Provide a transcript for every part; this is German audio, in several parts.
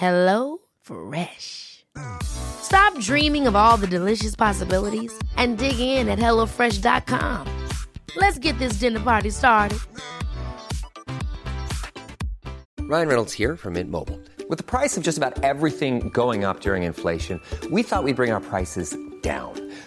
Hello Fresh. Stop dreaming of all the delicious possibilities and dig in at HelloFresh.com. Let's get this dinner party started. Ryan Reynolds here from Mint Mobile. With the price of just about everything going up during inflation, we thought we'd bring our prices down.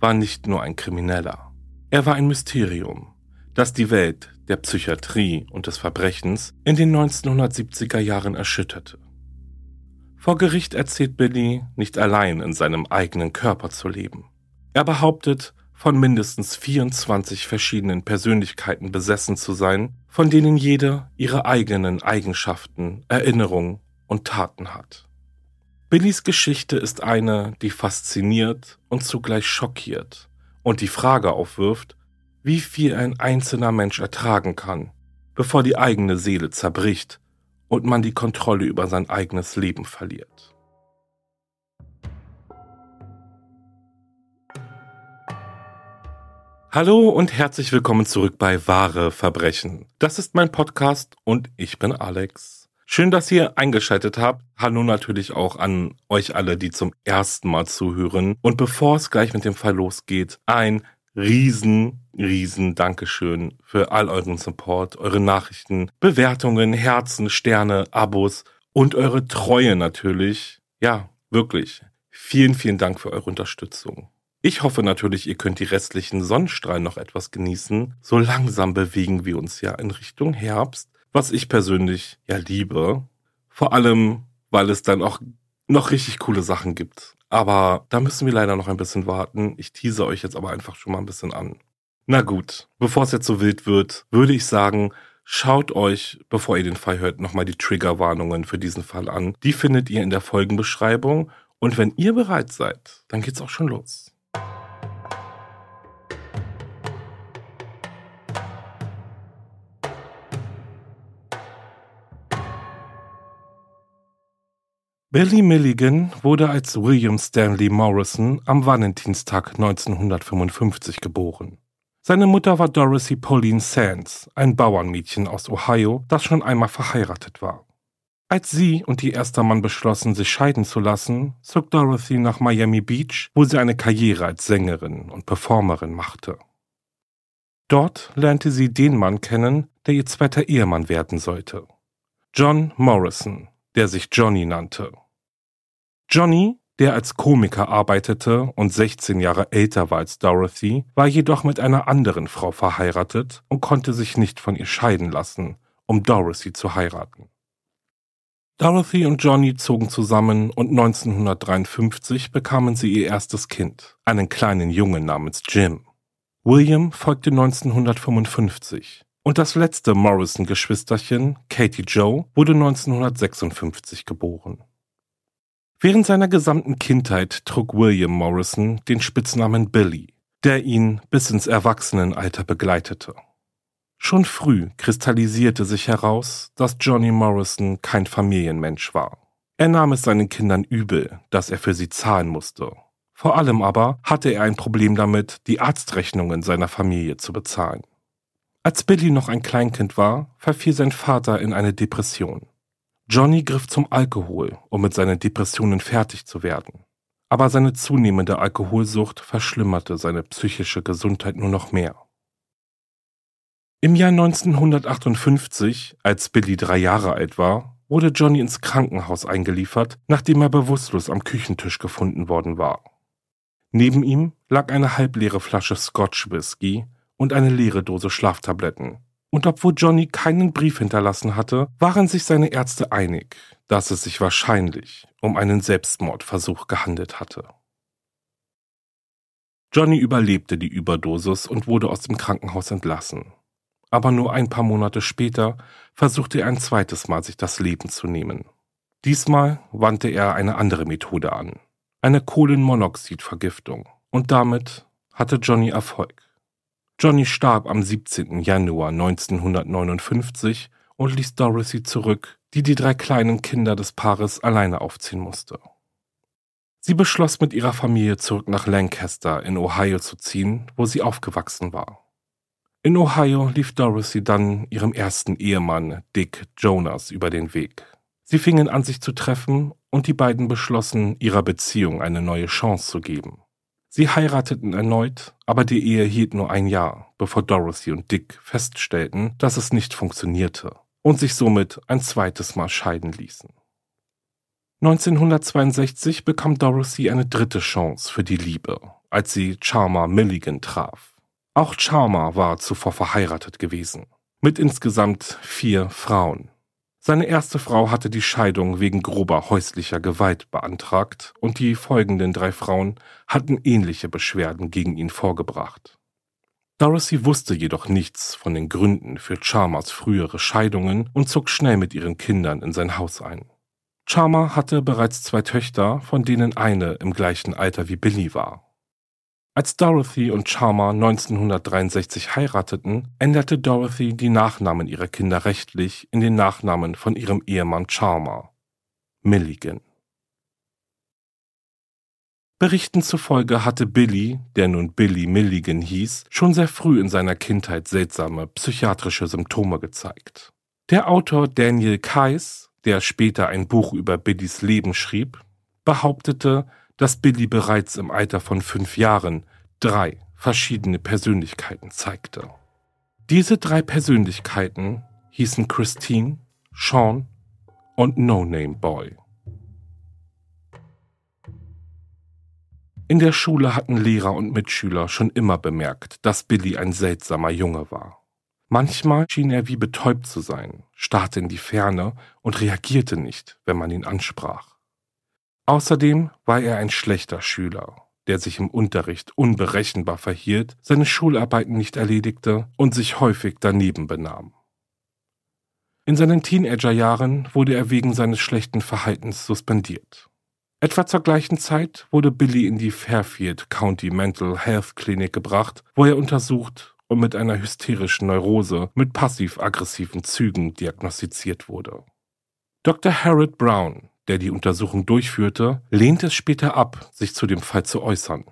war nicht nur ein Krimineller. Er war ein Mysterium, das die Welt der Psychiatrie und des Verbrechens in den 1970er Jahren erschütterte. Vor Gericht erzählt Billy, nicht allein in seinem eigenen Körper zu leben. Er behauptet, von mindestens 24 verschiedenen Persönlichkeiten besessen zu sein, von denen jede ihre eigenen Eigenschaften, Erinnerungen und Taten hat. Billys Geschichte ist eine, die fasziniert und zugleich schockiert und die Frage aufwirft, wie viel ein einzelner Mensch ertragen kann, bevor die eigene Seele zerbricht und man die Kontrolle über sein eigenes Leben verliert. Hallo und herzlich willkommen zurück bei Wahre Verbrechen. Das ist mein Podcast und ich bin Alex. Schön, dass ihr eingeschaltet habt. Hallo natürlich auch an euch alle, die zum ersten Mal zuhören. Und bevor es gleich mit dem Fall losgeht, ein riesen, riesen Dankeschön für all euren Support, eure Nachrichten, Bewertungen, Herzen, Sterne, Abos und eure Treue natürlich. Ja, wirklich. Vielen, vielen Dank für eure Unterstützung. Ich hoffe natürlich, ihr könnt die restlichen Sonnenstrahlen noch etwas genießen. So langsam bewegen wir uns ja in Richtung Herbst, was ich persönlich ja liebe. Vor allem, weil es dann auch noch richtig coole Sachen gibt. Aber da müssen wir leider noch ein bisschen warten. Ich tease euch jetzt aber einfach schon mal ein bisschen an. Na gut, bevor es jetzt so wild wird, würde ich sagen, schaut euch, bevor ihr den Fall hört, nochmal die Triggerwarnungen für diesen Fall an. Die findet ihr in der Folgenbeschreibung. Und wenn ihr bereit seid, dann geht's auch schon los. Billy Milligan wurde als William Stanley Morrison am Valentinstag 1955 geboren. Seine Mutter war Dorothy Pauline Sands, ein Bauernmädchen aus Ohio, das schon einmal verheiratet war. Als sie und ihr erster Mann beschlossen, sich scheiden zu lassen, zog Dorothy nach Miami Beach, wo sie eine Karriere als Sängerin und Performerin machte. Dort lernte sie den Mann kennen, der ihr zweiter Ehemann werden sollte. John Morrison, der sich Johnny nannte. Johnny, der als Komiker arbeitete und 16 Jahre älter war als Dorothy, war jedoch mit einer anderen Frau verheiratet und konnte sich nicht von ihr scheiden lassen, um Dorothy zu heiraten. Dorothy und Johnny zogen zusammen und 1953 bekamen sie ihr erstes Kind, einen kleinen Jungen namens Jim. William folgte 1955 und das letzte Morrison-Geschwisterchen, Katie Joe, wurde 1956 geboren. Während seiner gesamten Kindheit trug William Morrison den Spitznamen Billy, der ihn bis ins Erwachsenenalter begleitete. Schon früh kristallisierte sich heraus, dass Johnny Morrison kein Familienmensch war. Er nahm es seinen Kindern übel, dass er für sie zahlen musste. Vor allem aber hatte er ein Problem damit, die Arztrechnungen seiner Familie zu bezahlen. Als Billy noch ein Kleinkind war, verfiel sein Vater in eine Depression. Johnny griff zum Alkohol, um mit seinen Depressionen fertig zu werden. Aber seine zunehmende Alkoholsucht verschlimmerte seine psychische Gesundheit nur noch mehr. Im Jahr 1958, als Billy drei Jahre alt war, wurde Johnny ins Krankenhaus eingeliefert, nachdem er bewusstlos am Küchentisch gefunden worden war. Neben ihm lag eine halbleere Flasche Scotch Whisky und eine leere Dose Schlaftabletten. Und obwohl Johnny keinen Brief hinterlassen hatte, waren sich seine Ärzte einig, dass es sich wahrscheinlich um einen Selbstmordversuch gehandelt hatte. Johnny überlebte die Überdosis und wurde aus dem Krankenhaus entlassen. Aber nur ein paar Monate später versuchte er ein zweites Mal sich das Leben zu nehmen. Diesmal wandte er eine andere Methode an, eine Kohlenmonoxidvergiftung, und damit hatte Johnny Erfolg. Johnny starb am 17. Januar 1959 und ließ Dorothy zurück, die die drei kleinen Kinder des Paares alleine aufziehen musste. Sie beschloss mit ihrer Familie zurück nach Lancaster in Ohio zu ziehen, wo sie aufgewachsen war. In Ohio lief Dorothy dann ihrem ersten Ehemann Dick Jonas über den Weg. Sie fingen an, sich zu treffen und die beiden beschlossen, ihrer Beziehung eine neue Chance zu geben. Sie heirateten erneut, aber die Ehe hielt nur ein Jahr, bevor Dorothy und Dick feststellten, dass es nicht funktionierte und sich somit ein zweites Mal scheiden ließen. 1962 bekam Dorothy eine dritte Chance für die Liebe, als sie Charmer Milligan traf. Auch Charmer war zuvor verheiratet gewesen, mit insgesamt vier Frauen. Seine erste Frau hatte die Scheidung wegen grober häuslicher Gewalt beantragt und die folgenden drei Frauen hatten ähnliche Beschwerden gegen ihn vorgebracht. Dorothy wusste jedoch nichts von den Gründen für Charmers frühere Scheidungen und zog schnell mit ihren Kindern in sein Haus ein. Charmer hatte bereits zwei Töchter, von denen eine im gleichen Alter wie Billy war. Als Dorothy und Charmer 1963 heirateten, änderte Dorothy die Nachnamen ihrer Kinder rechtlich in den Nachnamen von ihrem Ehemann Charmer, Milligan. Berichten zufolge hatte Billy, der nun Billy Milligan hieß, schon sehr früh in seiner Kindheit seltsame psychiatrische Symptome gezeigt. Der Autor Daniel Kais der später ein Buch über Billys Leben schrieb, behauptete, dass Billy bereits im Alter von fünf Jahren drei verschiedene Persönlichkeiten zeigte. Diese drei Persönlichkeiten hießen Christine, Sean und No Name Boy. In der Schule hatten Lehrer und Mitschüler schon immer bemerkt, dass Billy ein seltsamer Junge war. Manchmal schien er wie betäubt zu sein, starrte in die Ferne und reagierte nicht, wenn man ihn ansprach. Außerdem war er ein schlechter Schüler, der sich im Unterricht unberechenbar verhielt, seine Schularbeiten nicht erledigte und sich häufig daneben benahm. In seinen Teenagerjahren wurde er wegen seines schlechten Verhaltens suspendiert. Etwa zur gleichen Zeit wurde Billy in die Fairfield County Mental Health Clinic gebracht, wo er untersucht und mit einer hysterischen Neurose mit passiv-aggressiven Zügen diagnostiziert wurde. Dr. Harold Brown, der die Untersuchung durchführte, lehnte es später ab, sich zu dem Fall zu äußern.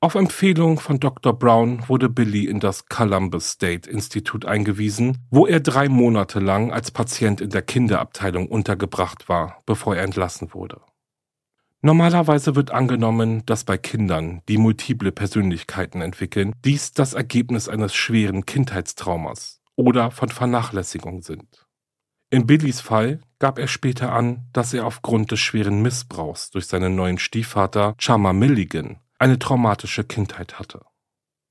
Auf Empfehlung von Dr. Brown wurde Billy in das Columbus State Institute eingewiesen, wo er drei Monate lang als Patient in der Kinderabteilung untergebracht war, bevor er entlassen wurde. Normalerweise wird angenommen, dass bei Kindern, die multiple Persönlichkeiten entwickeln, dies das Ergebnis eines schweren Kindheitstraumas oder von Vernachlässigung sind. In Billys Fall gab er später an, dass er aufgrund des schweren Missbrauchs durch seinen neuen Stiefvater Chama Milligan eine traumatische Kindheit hatte.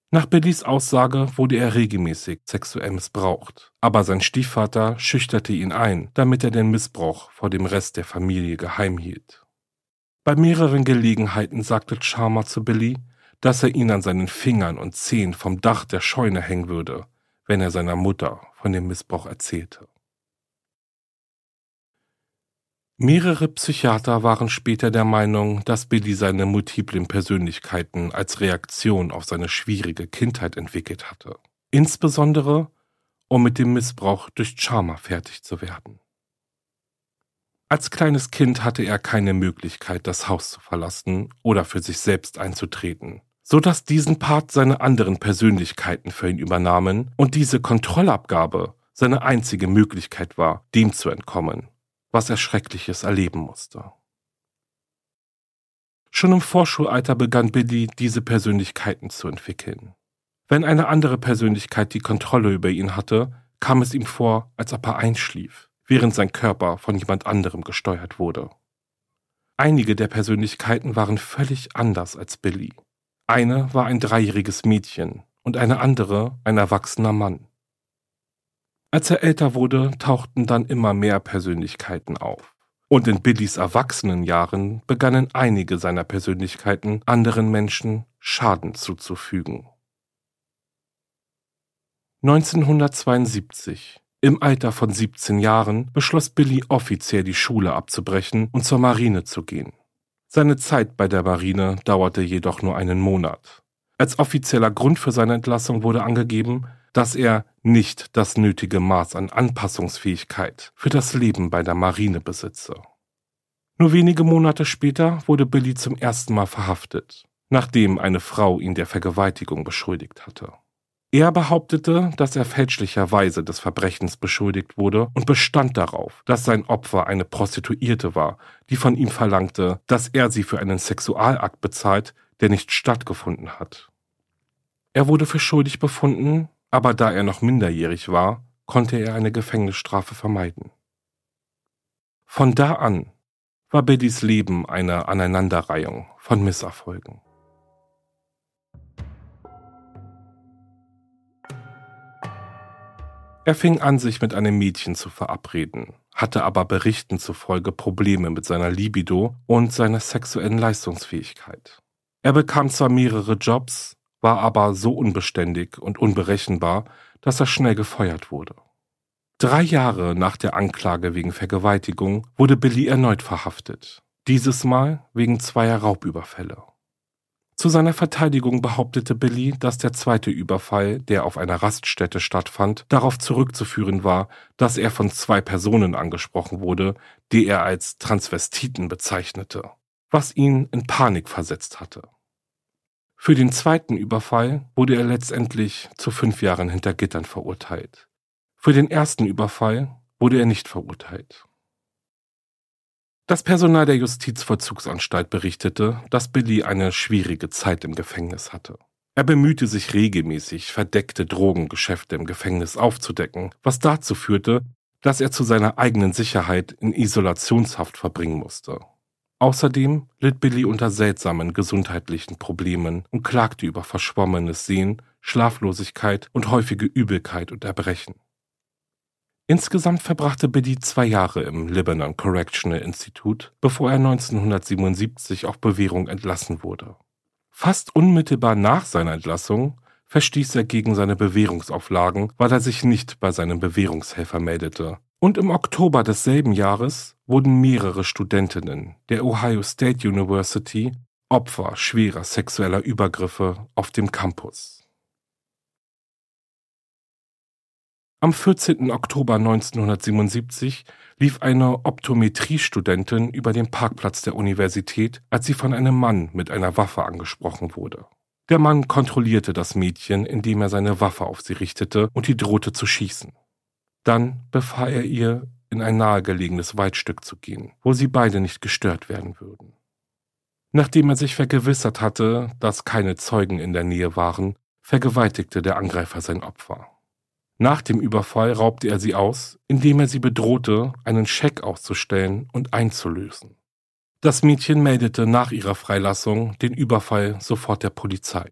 Nach Billys Aussage wurde er regelmäßig sexuell missbraucht, aber sein Stiefvater schüchterte ihn ein, damit er den Missbrauch vor dem Rest der Familie geheim hielt. Bei mehreren Gelegenheiten sagte Charmer zu Billy, dass er ihn an seinen Fingern und Zehen vom Dach der Scheune hängen würde, wenn er seiner Mutter von dem Missbrauch erzählte. Mehrere Psychiater waren später der Meinung, dass Billy seine multiplen Persönlichkeiten als Reaktion auf seine schwierige Kindheit entwickelt hatte, insbesondere um mit dem Missbrauch durch Charmer fertig zu werden. Als kleines Kind hatte er keine Möglichkeit, das Haus zu verlassen oder für sich selbst einzutreten, so dass diesen Part seine anderen Persönlichkeiten für ihn übernahmen und diese Kontrollabgabe seine einzige Möglichkeit war, dem zu entkommen, was er Schreckliches erleben musste. Schon im Vorschulalter begann Billy, diese Persönlichkeiten zu entwickeln. Wenn eine andere Persönlichkeit die Kontrolle über ihn hatte, kam es ihm vor, als ob er einschlief, während sein Körper von jemand anderem gesteuert wurde. Einige der Persönlichkeiten waren völlig anders als Billy. Eine war ein dreijähriges Mädchen und eine andere ein erwachsener Mann. Als er älter wurde, tauchten dann immer mehr Persönlichkeiten auf. Und in Billys Erwachsenenjahren begannen einige seiner Persönlichkeiten anderen Menschen Schaden zuzufügen. 1972, im Alter von 17 Jahren, beschloss Billy offiziell die Schule abzubrechen und zur Marine zu gehen. Seine Zeit bei der Marine dauerte jedoch nur einen Monat. Als offizieller Grund für seine Entlassung wurde angegeben, dass er nicht das nötige Maß an Anpassungsfähigkeit für das Leben bei der Marine besitze. Nur wenige Monate später wurde Billy zum ersten Mal verhaftet, nachdem eine Frau ihn der Vergewaltigung beschuldigt hatte. Er behauptete, dass er fälschlicherweise des Verbrechens beschuldigt wurde und bestand darauf, dass sein Opfer eine Prostituierte war, die von ihm verlangte, dass er sie für einen Sexualakt bezahlt, der nicht stattgefunden hat. Er wurde für schuldig befunden, aber da er noch minderjährig war, konnte er eine Gefängnisstrafe vermeiden. Von da an war Billys Leben eine Aneinanderreihung von Misserfolgen. Er fing an, sich mit einem Mädchen zu verabreden, hatte aber Berichten zufolge Probleme mit seiner Libido und seiner sexuellen Leistungsfähigkeit. Er bekam zwar mehrere Jobs, war aber so unbeständig und unberechenbar, dass er schnell gefeuert wurde. Drei Jahre nach der Anklage wegen Vergewaltigung wurde Billy erneut verhaftet, dieses Mal wegen zweier Raubüberfälle. Zu seiner Verteidigung behauptete Billy, dass der zweite Überfall, der auf einer Raststätte stattfand, darauf zurückzuführen war, dass er von zwei Personen angesprochen wurde, die er als Transvestiten bezeichnete, was ihn in Panik versetzt hatte. Für den zweiten Überfall wurde er letztendlich zu fünf Jahren hinter Gittern verurteilt. Für den ersten Überfall wurde er nicht verurteilt. Das Personal der Justizvollzugsanstalt berichtete, dass Billy eine schwierige Zeit im Gefängnis hatte. Er bemühte sich regelmäßig, verdeckte Drogengeschäfte im Gefängnis aufzudecken, was dazu führte, dass er zu seiner eigenen Sicherheit in Isolationshaft verbringen musste. Außerdem litt Billy unter seltsamen gesundheitlichen Problemen und klagte über verschwommenes Sehen, Schlaflosigkeit und häufige Übelkeit und Erbrechen. Insgesamt verbrachte Biddy zwei Jahre im Lebanon Correctional Institute, bevor er 1977 auf Bewährung entlassen wurde. Fast unmittelbar nach seiner Entlassung verstieß er gegen seine Bewährungsauflagen, weil er sich nicht bei seinem Bewährungshelfer meldete. Und im Oktober desselben Jahres wurden mehrere Studentinnen der Ohio State University Opfer schwerer sexueller Übergriffe auf dem Campus. Am 14. Oktober 1977 lief eine Optometriestudentin über den Parkplatz der Universität, als sie von einem Mann mit einer Waffe angesprochen wurde. Der Mann kontrollierte das Mädchen, indem er seine Waffe auf sie richtete und die drohte zu schießen. Dann befahl er ihr, in ein nahegelegenes Waldstück zu gehen, wo sie beide nicht gestört werden würden. Nachdem er sich vergewissert hatte, dass keine Zeugen in der Nähe waren, vergewaltigte der Angreifer sein Opfer. Nach dem Überfall raubte er sie aus, indem er sie bedrohte, einen Scheck auszustellen und einzulösen. Das Mädchen meldete nach ihrer Freilassung den Überfall sofort der Polizei.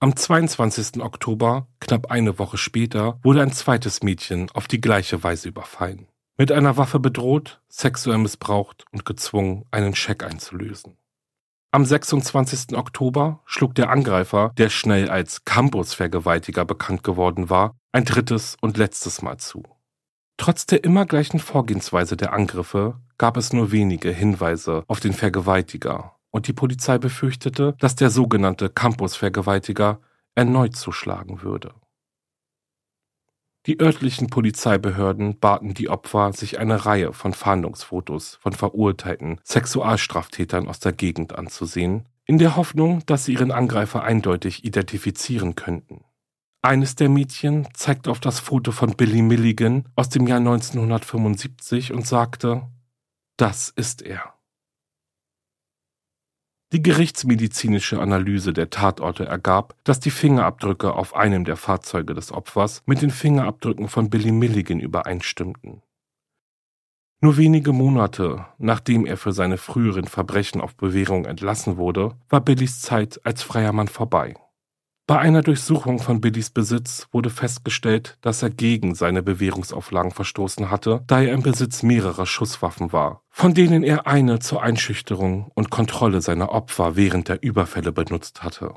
Am 22. Oktober, knapp eine Woche später, wurde ein zweites Mädchen auf die gleiche Weise überfallen. Mit einer Waffe bedroht, sexuell missbraucht und gezwungen, einen Scheck einzulösen. Am 26. Oktober schlug der Angreifer, der schnell als Campus-Vergewaltiger bekannt geworden war, ein drittes und letztes Mal zu. Trotz der immer gleichen Vorgehensweise der Angriffe gab es nur wenige Hinweise auf den Vergewaltiger und die Polizei befürchtete, dass der sogenannte Campus-Vergewaltiger erneut zuschlagen würde. Die örtlichen Polizeibehörden baten die Opfer, sich eine Reihe von Fahndungsfotos von verurteilten Sexualstraftätern aus der Gegend anzusehen, in der Hoffnung, dass sie ihren Angreifer eindeutig identifizieren könnten. Eines der Mädchen zeigte auf das Foto von Billy Milligan aus dem Jahr 1975 und sagte, das ist er. Die gerichtsmedizinische Analyse der Tatorte ergab, dass die Fingerabdrücke auf einem der Fahrzeuge des Opfers mit den Fingerabdrücken von Billy Milligan übereinstimmten. Nur wenige Monate nachdem er für seine früheren Verbrechen auf Bewährung entlassen wurde, war Billys Zeit als freier Mann vorbei. Bei einer Durchsuchung von Billys Besitz wurde festgestellt, dass er gegen seine Bewährungsauflagen verstoßen hatte, da er im Besitz mehrerer Schusswaffen war, von denen er eine zur Einschüchterung und Kontrolle seiner Opfer während der Überfälle benutzt hatte.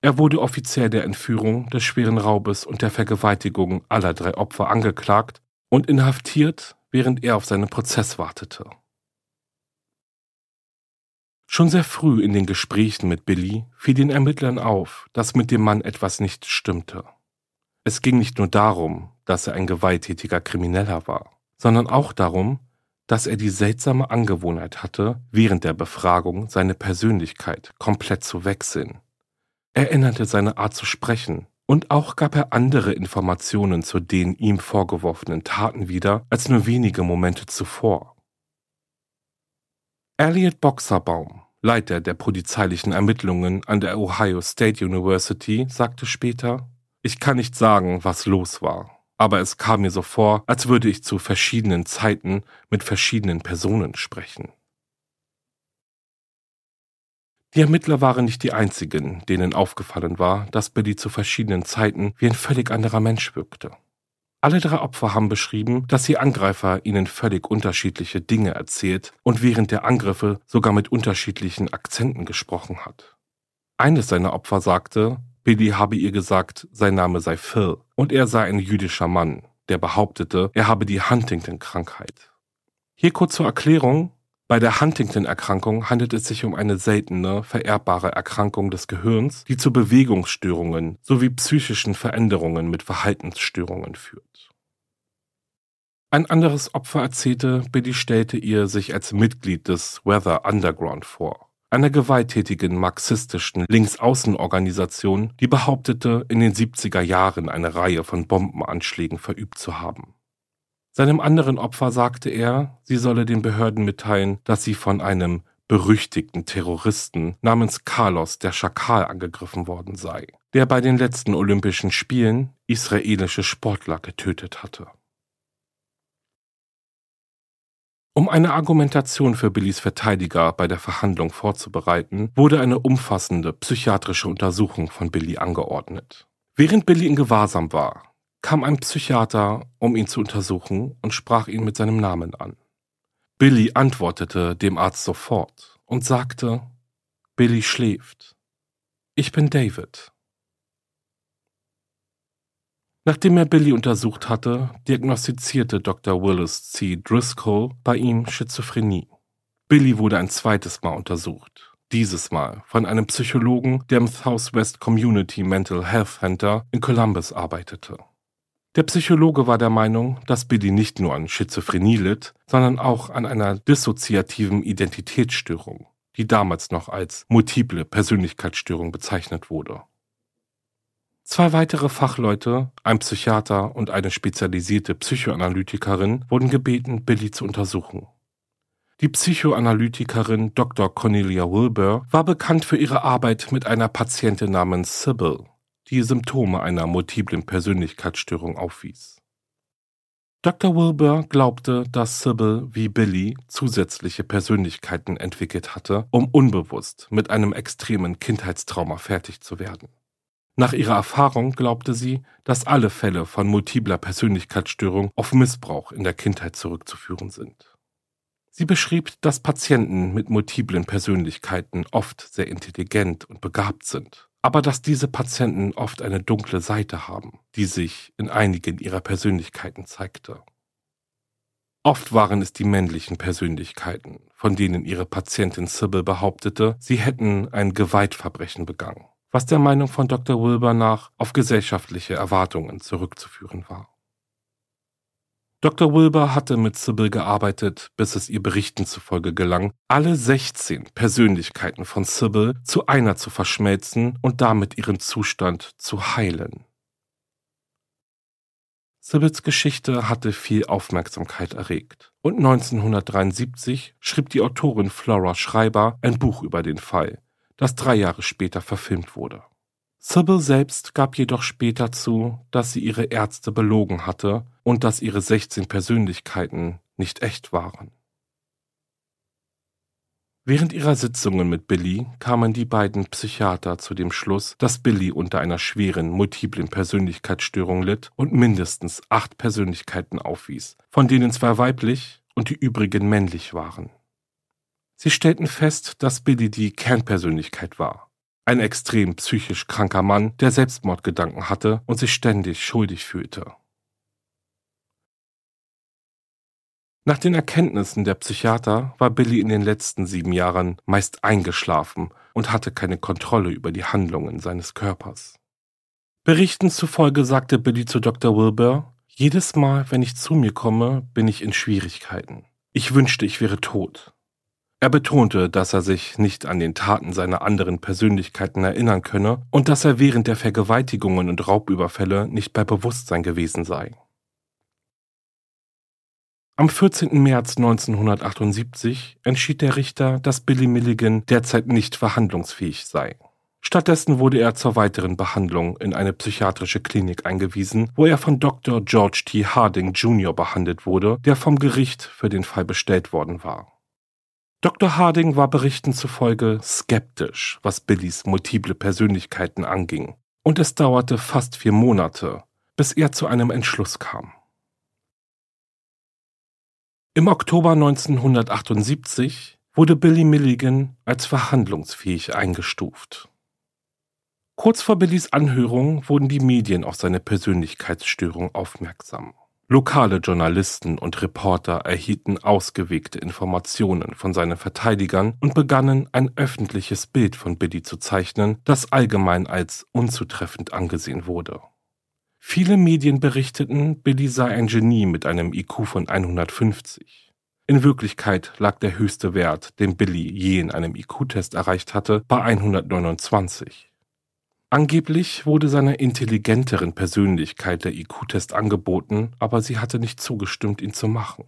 Er wurde offiziell der Entführung, des schweren Raubes und der Vergewaltigung aller drei Opfer angeklagt und inhaftiert, während er auf seinen Prozess wartete. Schon sehr früh in den Gesprächen mit Billy fiel den Ermittlern auf, dass mit dem Mann etwas nicht stimmte. Es ging nicht nur darum, dass er ein gewalttätiger Krimineller war, sondern auch darum, dass er die seltsame Angewohnheit hatte, während der Befragung seine Persönlichkeit komplett zu wechseln. Er änderte seine Art zu sprechen und auch gab er andere Informationen zu den ihm vorgeworfenen Taten wieder als nur wenige Momente zuvor. Elliot Boxerbaum Leiter der polizeilichen Ermittlungen an der Ohio State University, sagte später, ich kann nicht sagen, was los war, aber es kam mir so vor, als würde ich zu verschiedenen Zeiten mit verschiedenen Personen sprechen. Die Ermittler waren nicht die einzigen, denen aufgefallen war, dass Billy zu verschiedenen Zeiten wie ein völlig anderer Mensch wirkte. Alle drei Opfer haben beschrieben, dass ihr Angreifer ihnen völlig unterschiedliche Dinge erzählt und während der Angriffe sogar mit unterschiedlichen Akzenten gesprochen hat. Eines seiner Opfer sagte, Billy habe ihr gesagt, sein Name sei Phil und er sei ein jüdischer Mann, der behauptete, er habe die Huntington-Krankheit. Hier kurz zur Erklärung, bei der Huntington-Erkrankung handelt es sich um eine seltene, vererbbare Erkrankung des Gehirns, die zu Bewegungsstörungen sowie psychischen Veränderungen mit Verhaltensstörungen führt. Ein anderes Opfer erzählte, Billy stellte ihr sich als Mitglied des Weather Underground vor, einer gewalttätigen marxistischen Linksaußenorganisation, die behauptete, in den 70er Jahren eine Reihe von Bombenanschlägen verübt zu haben. Seinem anderen Opfer sagte er, sie solle den Behörden mitteilen, dass sie von einem berüchtigten Terroristen namens Carlos der Schakal angegriffen worden sei, der bei den letzten Olympischen Spielen israelische Sportler getötet hatte. Um eine Argumentation für Billys Verteidiger bei der Verhandlung vorzubereiten, wurde eine umfassende psychiatrische Untersuchung von Billy angeordnet. Während Billy in Gewahrsam war, kam ein Psychiater, um ihn zu untersuchen, und sprach ihn mit seinem Namen an. Billy antwortete dem Arzt sofort und sagte, Billy schläft. Ich bin David. Nachdem er Billy untersucht hatte, diagnostizierte Dr. Willis C. Driscoll bei ihm Schizophrenie. Billy wurde ein zweites Mal untersucht. Dieses Mal von einem Psychologen, der im Southwest Community Mental Health Center in Columbus arbeitete. Der Psychologe war der Meinung, dass Billy nicht nur an Schizophrenie litt, sondern auch an einer dissoziativen Identitätsstörung, die damals noch als multiple Persönlichkeitsstörung bezeichnet wurde. Zwei weitere Fachleute, ein Psychiater und eine spezialisierte Psychoanalytikerin, wurden gebeten, Billy zu untersuchen. Die Psychoanalytikerin Dr. Cornelia Wilbur war bekannt für ihre Arbeit mit einer Patientin namens Sybil die Symptome einer multiplen Persönlichkeitsstörung aufwies. Dr. Wilbur glaubte, dass Sybil wie Billy zusätzliche Persönlichkeiten entwickelt hatte, um unbewusst mit einem extremen Kindheitstrauma fertig zu werden. Nach ihrer Erfahrung glaubte sie, dass alle Fälle von multipler Persönlichkeitsstörung auf Missbrauch in der Kindheit zurückzuführen sind. Sie beschrieb, dass Patienten mit multiplen Persönlichkeiten oft sehr intelligent und begabt sind aber dass diese Patienten oft eine dunkle Seite haben, die sich in einigen ihrer Persönlichkeiten zeigte. Oft waren es die männlichen Persönlichkeiten, von denen ihre Patientin Sybil behauptete, sie hätten ein Gewaltverbrechen begangen, was der Meinung von Dr. Wilbur nach auf gesellschaftliche Erwartungen zurückzuführen war. Dr. Wilbur hatte mit Sybil gearbeitet, bis es ihr Berichten zufolge gelang, alle 16 Persönlichkeiten von Sybil zu einer zu verschmelzen und damit ihren Zustand zu heilen. Sibyls Geschichte hatte viel Aufmerksamkeit erregt und 1973 schrieb die Autorin Flora Schreiber ein Buch über den Fall, das drei Jahre später verfilmt wurde. Sybil selbst gab jedoch später zu, dass sie ihre Ärzte belogen hatte und dass ihre 16 Persönlichkeiten nicht echt waren. Während ihrer Sitzungen mit Billy kamen die beiden Psychiater zu dem Schluss, dass Billy unter einer schweren multiplen Persönlichkeitsstörung litt und mindestens acht Persönlichkeiten aufwies, von denen zwei weiblich und die übrigen männlich waren. Sie stellten fest, dass Billy die Kernpersönlichkeit war. Ein extrem psychisch kranker Mann, der Selbstmordgedanken hatte und sich ständig schuldig fühlte. Nach den Erkenntnissen der Psychiater war Billy in den letzten sieben Jahren meist eingeschlafen und hatte keine Kontrolle über die Handlungen seines Körpers. Berichten zufolge sagte Billy zu Dr. Wilbur, jedes Mal, wenn ich zu mir komme, bin ich in Schwierigkeiten. Ich wünschte, ich wäre tot. Er betonte, dass er sich nicht an den Taten seiner anderen Persönlichkeiten erinnern könne und dass er während der Vergewaltigungen und Raubüberfälle nicht bei Bewusstsein gewesen sei. Am 14. März 1978 entschied der Richter, dass Billy Milligan derzeit nicht verhandlungsfähig sei. Stattdessen wurde er zur weiteren Behandlung in eine psychiatrische Klinik eingewiesen, wo er von Dr. George T. Harding Jr. behandelt wurde, der vom Gericht für den Fall bestellt worden war. Dr. Harding war Berichten zufolge skeptisch, was Billys multiple Persönlichkeiten anging, und es dauerte fast vier Monate, bis er zu einem Entschluss kam. Im Oktober 1978 wurde Billy Milligan als verhandlungsfähig eingestuft. Kurz vor Billys Anhörung wurden die Medien auf seine Persönlichkeitsstörung aufmerksam. Lokale Journalisten und Reporter erhielten ausgewegte Informationen von seinen Verteidigern und begannen ein öffentliches Bild von Billy zu zeichnen, das allgemein als unzutreffend angesehen wurde. Viele Medien berichteten, Billy sei ein Genie mit einem IQ von 150. In Wirklichkeit lag der höchste Wert, den Billy je in einem IQ-Test erreicht hatte, bei 129. Angeblich wurde seiner intelligenteren Persönlichkeit der IQ-Test angeboten, aber sie hatte nicht zugestimmt, ihn zu machen.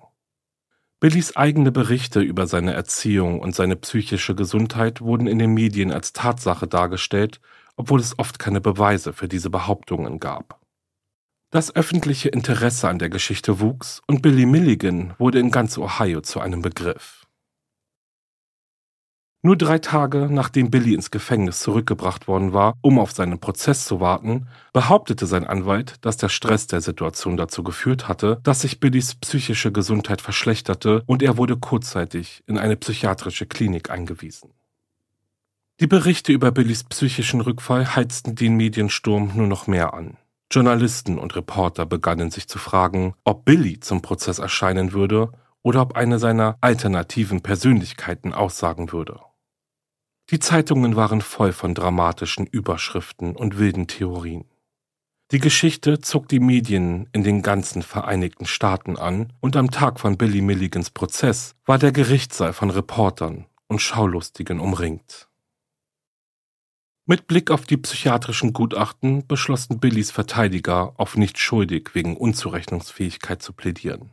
Billys eigene Berichte über seine Erziehung und seine psychische Gesundheit wurden in den Medien als Tatsache dargestellt, obwohl es oft keine Beweise für diese Behauptungen gab. Das öffentliche Interesse an der Geschichte wuchs und Billy Milligan wurde in ganz Ohio zu einem Begriff. Nur drei Tage nachdem Billy ins Gefängnis zurückgebracht worden war, um auf seinen Prozess zu warten, behauptete sein Anwalt, dass der Stress der Situation dazu geführt hatte, dass sich Billys psychische Gesundheit verschlechterte und er wurde kurzzeitig in eine psychiatrische Klinik eingewiesen. Die Berichte über Billys psychischen Rückfall heizten den Mediensturm nur noch mehr an. Journalisten und Reporter begannen sich zu fragen, ob Billy zum Prozess erscheinen würde oder ob eine seiner alternativen Persönlichkeiten aussagen würde. Die Zeitungen waren voll von dramatischen Überschriften und wilden Theorien. Die Geschichte zog die Medien in den ganzen Vereinigten Staaten an und am Tag von Billy Milligans Prozess war der Gerichtssaal von Reportern und Schaulustigen umringt. Mit Blick auf die psychiatrischen Gutachten beschlossen Billys Verteidiger, auf nicht schuldig wegen Unzurechnungsfähigkeit zu plädieren.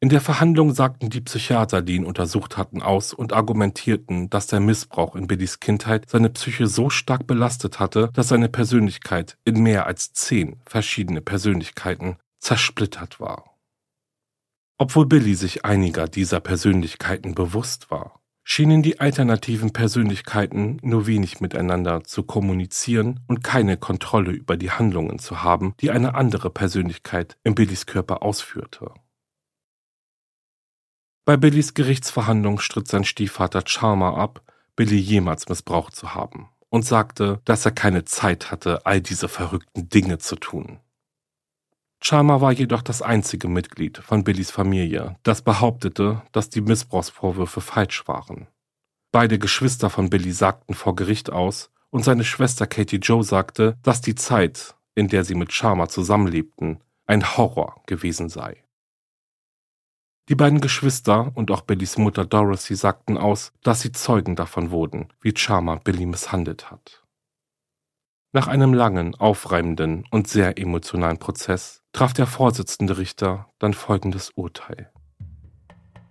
In der Verhandlung sagten die Psychiater, die ihn untersucht hatten, aus und argumentierten, dass der Missbrauch in Billys Kindheit seine Psyche so stark belastet hatte, dass seine Persönlichkeit in mehr als zehn verschiedene Persönlichkeiten zersplittert war. Obwohl Billy sich einiger dieser Persönlichkeiten bewusst war, schienen die alternativen Persönlichkeiten nur wenig miteinander zu kommunizieren und keine Kontrolle über die Handlungen zu haben, die eine andere Persönlichkeit in Billys Körper ausführte. Bei Billys Gerichtsverhandlung stritt sein Stiefvater Charmer ab, Billy jemals missbraucht zu haben und sagte, dass er keine Zeit hatte, all diese verrückten Dinge zu tun. Chalmer war jedoch das einzige Mitglied von Billys Familie, das behauptete, dass die Missbrauchsvorwürfe falsch waren. Beide Geschwister von Billy sagten vor Gericht aus und seine Schwester Katie Joe sagte, dass die Zeit, in der sie mit Chalmer zusammenlebten, ein Horror gewesen sei. Die beiden Geschwister und auch Billys Mutter Dorothy sagten aus, dass sie Zeugen davon wurden, wie Chalmer Billy misshandelt hat. Nach einem langen, aufreibenden und sehr emotionalen Prozess traf der Vorsitzende Richter dann folgendes Urteil.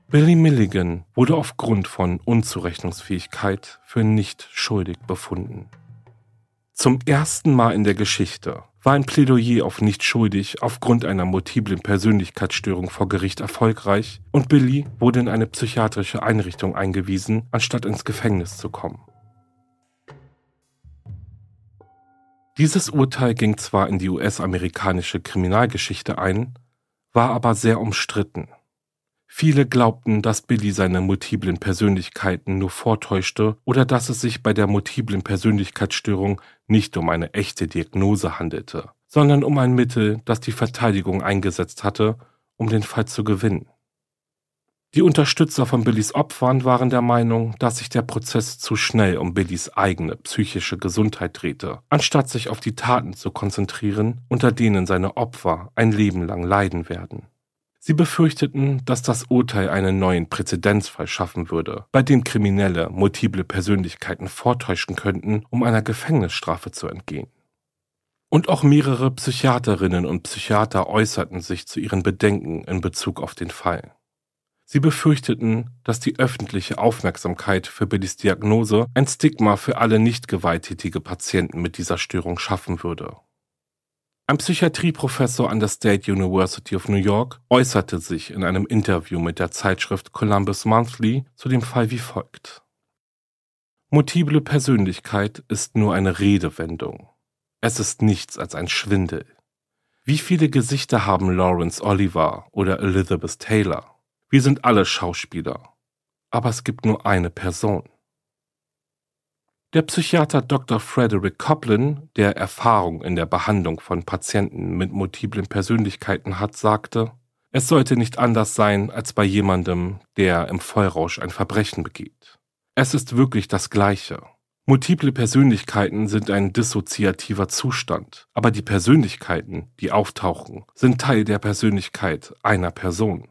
Billy Milligan wurde aufgrund von Unzurechnungsfähigkeit für nicht schuldig befunden. Zum ersten Mal in der Geschichte war ein Plädoyer auf nicht schuldig aufgrund einer multiplen Persönlichkeitsstörung vor Gericht erfolgreich und Billy wurde in eine psychiatrische Einrichtung eingewiesen, anstatt ins Gefängnis zu kommen. Dieses Urteil ging zwar in die US-amerikanische Kriminalgeschichte ein, war aber sehr umstritten. Viele glaubten, dass Billy seine multiplen Persönlichkeiten nur vortäuschte oder dass es sich bei der multiplen Persönlichkeitsstörung nicht um eine echte Diagnose handelte, sondern um ein Mittel, das die Verteidigung eingesetzt hatte, um den Fall zu gewinnen. Die Unterstützer von Billys Opfern waren der Meinung, dass sich der Prozess zu schnell um Billys eigene psychische Gesundheit drehte, anstatt sich auf die Taten zu konzentrieren, unter denen seine Opfer ein Leben lang leiden werden. Sie befürchteten, dass das Urteil einen neuen Präzedenzfall schaffen würde, bei dem Kriminelle multiple Persönlichkeiten vortäuschen könnten, um einer Gefängnisstrafe zu entgehen. Und auch mehrere Psychiaterinnen und Psychiater äußerten sich zu ihren Bedenken in Bezug auf den Fall. Sie befürchteten, dass die öffentliche Aufmerksamkeit für Billys Diagnose ein Stigma für alle nicht gewalttätige Patienten mit dieser Störung schaffen würde. Ein Psychiatrieprofessor an der State University of New York äußerte sich in einem Interview mit der Zeitschrift Columbus Monthly zu dem Fall wie folgt. Multiple Persönlichkeit ist nur eine Redewendung. Es ist nichts als ein Schwindel. Wie viele Gesichter haben Lawrence Oliver oder Elizabeth Taylor? Wir sind alle Schauspieler. Aber es gibt nur eine Person. Der Psychiater Dr. Frederick Coplin, der Erfahrung in der Behandlung von Patienten mit multiplen Persönlichkeiten hat, sagte, es sollte nicht anders sein als bei jemandem, der im Vollrausch ein Verbrechen begeht. Es ist wirklich das Gleiche. Multiple Persönlichkeiten sind ein dissoziativer Zustand, aber die Persönlichkeiten, die auftauchen, sind Teil der Persönlichkeit einer Person.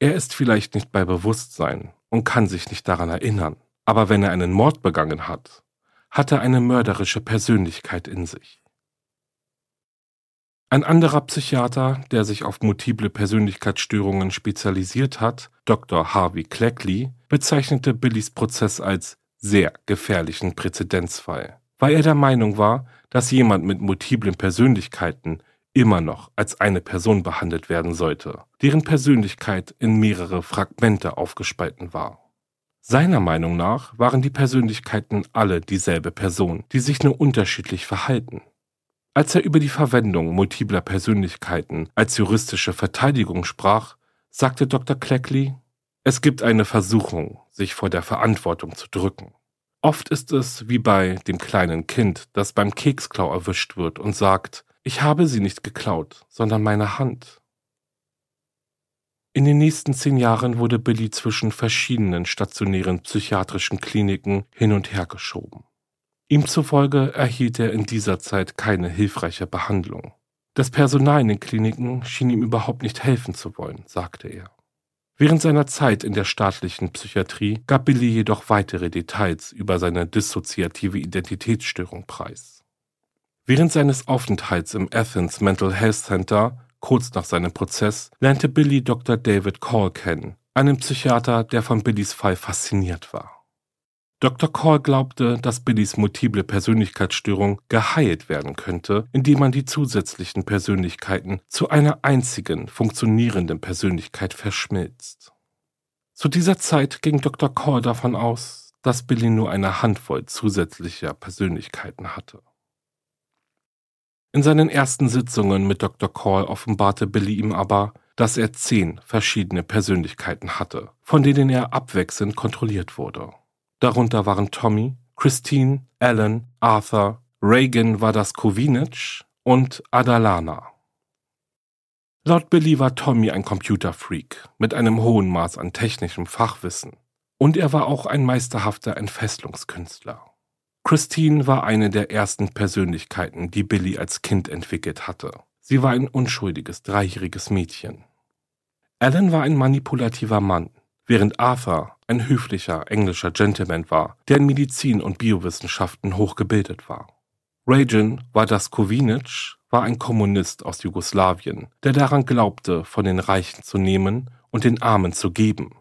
Er ist vielleicht nicht bei Bewusstsein und kann sich nicht daran erinnern, aber wenn er einen Mord begangen hat, hat er eine mörderische Persönlichkeit in sich. Ein anderer Psychiater, der sich auf multiple Persönlichkeitsstörungen spezialisiert hat, Dr. Harvey Cleckley, bezeichnete Billys Prozess als sehr gefährlichen Präzedenzfall, weil er der Meinung war, dass jemand mit multiplen Persönlichkeiten immer noch als eine Person behandelt werden sollte, deren Persönlichkeit in mehrere Fragmente aufgespalten war. Seiner Meinung nach waren die Persönlichkeiten alle dieselbe Person, die sich nur unterschiedlich verhalten. Als er über die Verwendung multipler Persönlichkeiten als juristische Verteidigung sprach, sagte Dr. Cleckley, es gibt eine Versuchung, sich vor der Verantwortung zu drücken. Oft ist es wie bei dem kleinen Kind, das beim Keksklau erwischt wird und sagt, ich habe sie nicht geklaut, sondern meine Hand. In den nächsten zehn Jahren wurde Billy zwischen verschiedenen stationären psychiatrischen Kliniken hin und her geschoben. Ihm zufolge erhielt er in dieser Zeit keine hilfreiche Behandlung. Das Personal in den Kliniken schien ihm überhaupt nicht helfen zu wollen, sagte er. Während seiner Zeit in der staatlichen Psychiatrie gab Billy jedoch weitere Details über seine dissoziative Identitätsstörung preis. Während seines Aufenthalts im Athens Mental Health Center, kurz nach seinem Prozess, lernte Billy Dr. David Call kennen, einen Psychiater, der von Billys Fall fasziniert war. Dr. Call glaubte, dass Billys multiple Persönlichkeitsstörung geheilt werden könnte, indem man die zusätzlichen Persönlichkeiten zu einer einzigen funktionierenden Persönlichkeit verschmilzt. Zu dieser Zeit ging Dr. Call davon aus, dass Billy nur eine Handvoll zusätzlicher Persönlichkeiten hatte. In seinen ersten Sitzungen mit Dr. Call offenbarte Billy ihm aber, dass er zehn verschiedene Persönlichkeiten hatte, von denen er abwechselnd kontrolliert wurde. Darunter waren Tommy, Christine, Alan, Arthur, Reagan Vadaskovinitsch und Adalana. Laut Billy war Tommy ein Computerfreak mit einem hohen Maß an technischem Fachwissen. Und er war auch ein meisterhafter Entfesselungskünstler. Christine war eine der ersten Persönlichkeiten, die Billy als Kind entwickelt hatte. Sie war ein unschuldiges, dreijähriges Mädchen. Alan war ein manipulativer Mann, während Arthur ein höflicher englischer Gentleman war, der in Medizin und Biowissenschaften hochgebildet war. Rajan Wadaskowinic war ein Kommunist aus Jugoslawien, der daran glaubte, von den Reichen zu nehmen und den Armen zu geben.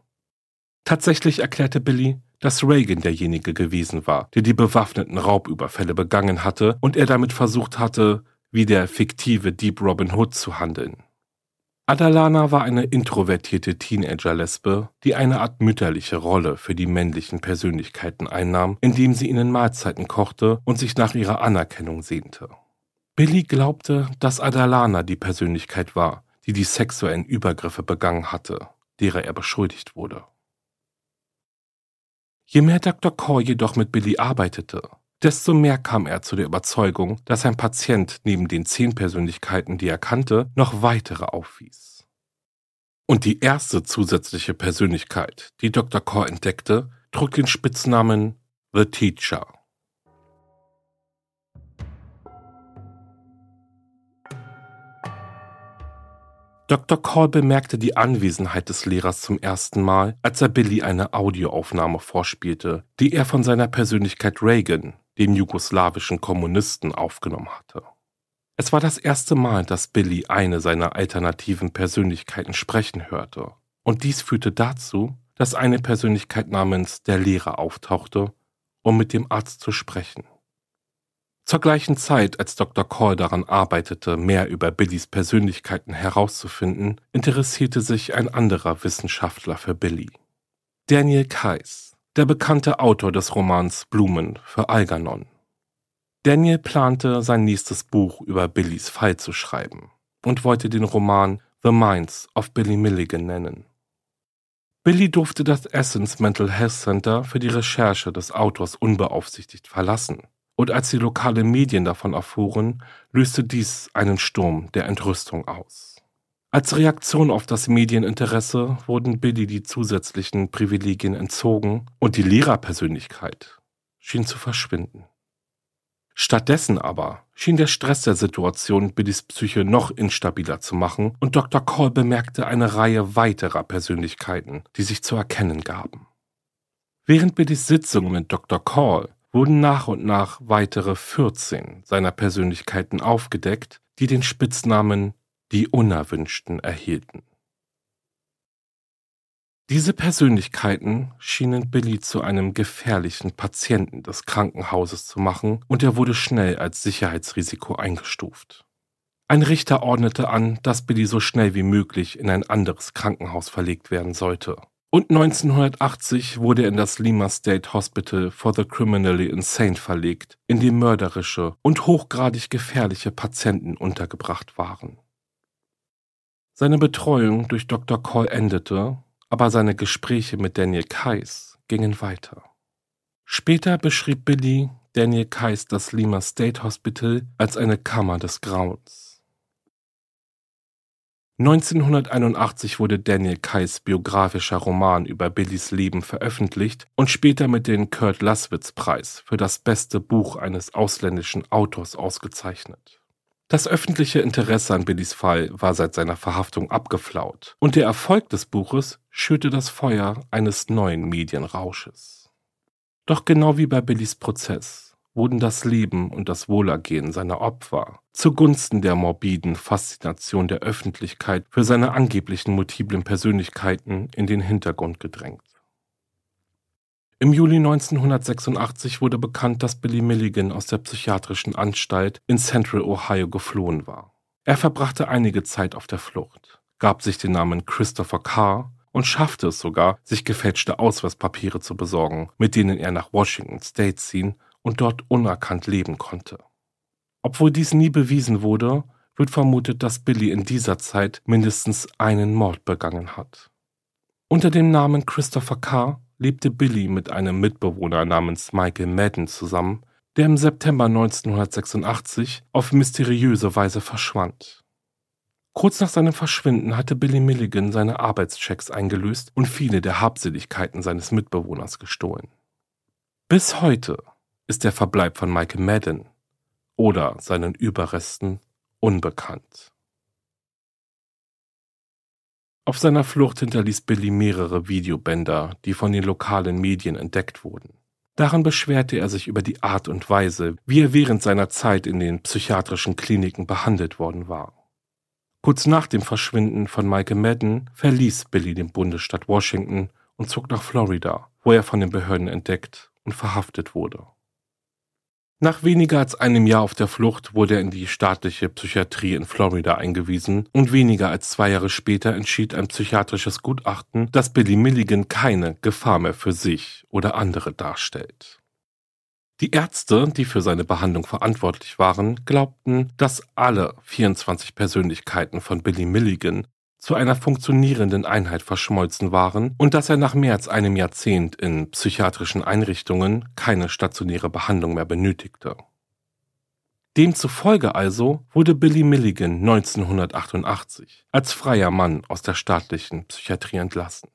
Tatsächlich erklärte Billy, dass Reagan derjenige gewesen war, der die bewaffneten Raubüberfälle begangen hatte und er damit versucht hatte, wie der fiktive Deep Robin Hood zu handeln. Adalana war eine introvertierte Teenager-Lesbe, die eine Art mütterliche Rolle für die männlichen Persönlichkeiten einnahm, indem sie ihnen Mahlzeiten kochte und sich nach ihrer Anerkennung sehnte. Billy glaubte, dass Adalana die Persönlichkeit war, die die sexuellen Übergriffe begangen hatte, derer er beschuldigt wurde. Je mehr Dr. Core jedoch mit Billy arbeitete, desto mehr kam er zu der Überzeugung, dass ein Patient neben den zehn Persönlichkeiten, die er kannte, noch weitere aufwies. Und die erste zusätzliche Persönlichkeit, die Dr. Core entdeckte, trug den Spitznamen The Teacher. Dr. Call bemerkte die Anwesenheit des Lehrers zum ersten Mal, als er Billy eine Audioaufnahme vorspielte, die er von seiner Persönlichkeit Reagan, dem jugoslawischen Kommunisten, aufgenommen hatte. Es war das erste Mal, dass Billy eine seiner alternativen Persönlichkeiten sprechen hörte, und dies führte dazu, dass eine Persönlichkeit namens der Lehrer auftauchte, um mit dem Arzt zu sprechen. Zur gleichen Zeit, als Dr. Call daran arbeitete, mehr über Billys Persönlichkeiten herauszufinden, interessierte sich ein anderer Wissenschaftler für Billy. Daniel Kais, der bekannte Autor des Romans Blumen für Algernon. Daniel plante, sein nächstes Buch über Billys Fall zu schreiben und wollte den Roman The Minds of Billy Milligan nennen. Billy durfte das Essence Mental Health Center für die Recherche des Autors unbeaufsichtigt verlassen und als die lokalen Medien davon erfuhren, löste dies einen Sturm der Entrüstung aus. Als Reaktion auf das Medieninteresse wurden Billy die zusätzlichen Privilegien entzogen und die Lehrerpersönlichkeit schien zu verschwinden. Stattdessen aber schien der Stress der Situation Billys Psyche noch instabiler zu machen und Dr. Call bemerkte eine Reihe weiterer Persönlichkeiten, die sich zu erkennen gaben. Während Billys Sitzung mit Dr. Call wurden nach und nach weitere 14 seiner Persönlichkeiten aufgedeckt, die den Spitznamen die Unerwünschten erhielten. Diese Persönlichkeiten schienen Billy zu einem gefährlichen Patienten des Krankenhauses zu machen und er wurde schnell als Sicherheitsrisiko eingestuft. Ein Richter ordnete an, dass Billy so schnell wie möglich in ein anderes Krankenhaus verlegt werden sollte. Und 1980 wurde er in das Lima State Hospital for the Criminally Insane verlegt, in dem mörderische und hochgradig gefährliche Patienten untergebracht waren. Seine Betreuung durch Dr. Call endete, aber seine Gespräche mit Daniel Kais gingen weiter. Später beschrieb Billy Daniel Kais das Lima State Hospital als eine Kammer des Grauens. 1981 wurde Daniel Kais biografischer Roman über Billys Leben veröffentlicht und später mit dem Kurt Laswitz Preis für das beste Buch eines ausländischen Autors ausgezeichnet. Das öffentliche Interesse an Billys Fall war seit seiner Verhaftung abgeflaut und der Erfolg des Buches schürte das Feuer eines neuen Medienrausches. Doch genau wie bei Billys Prozess wurden das Leben und das Wohlergehen seiner Opfer zugunsten der morbiden Faszination der Öffentlichkeit für seine angeblichen multiplen Persönlichkeiten in den Hintergrund gedrängt. Im Juli 1986 wurde bekannt, dass Billy Milligan aus der psychiatrischen Anstalt in Central Ohio geflohen war. Er verbrachte einige Zeit auf der Flucht, gab sich den Namen Christopher Carr und schaffte es sogar, sich gefälschte Ausweispapiere zu besorgen, mit denen er nach Washington State ziehen und dort unerkannt leben konnte. Obwohl dies nie bewiesen wurde, wird vermutet, dass Billy in dieser Zeit mindestens einen Mord begangen hat. Unter dem Namen Christopher Carr lebte Billy mit einem Mitbewohner namens Michael Madden zusammen, der im September 1986 auf mysteriöse Weise verschwand. Kurz nach seinem Verschwinden hatte Billy Milligan seine Arbeitschecks eingelöst und viele der Habseligkeiten seines Mitbewohners gestohlen. Bis heute ist der Verbleib von Michael Madden oder seinen Überresten unbekannt. Auf seiner Flucht hinterließ Billy mehrere Videobänder, die von den lokalen Medien entdeckt wurden. Daran beschwerte er sich über die Art und Weise, wie er während seiner Zeit in den psychiatrischen Kliniken behandelt worden war. Kurz nach dem Verschwinden von Michael Madden verließ Billy den Bundesstaat Washington und zog nach Florida, wo er von den Behörden entdeckt und verhaftet wurde. Nach weniger als einem Jahr auf der Flucht wurde er in die staatliche Psychiatrie in Florida eingewiesen und weniger als zwei Jahre später entschied ein psychiatrisches Gutachten, dass Billy Milligan keine Gefahr mehr für sich oder andere darstellt. Die Ärzte, die für seine Behandlung verantwortlich waren, glaubten, dass alle 24 Persönlichkeiten von Billy Milligan zu einer funktionierenden Einheit verschmolzen waren und dass er nach mehr als einem Jahrzehnt in psychiatrischen Einrichtungen keine stationäre Behandlung mehr benötigte. Demzufolge also wurde Billy Milligan 1988 als freier Mann aus der staatlichen Psychiatrie entlassen.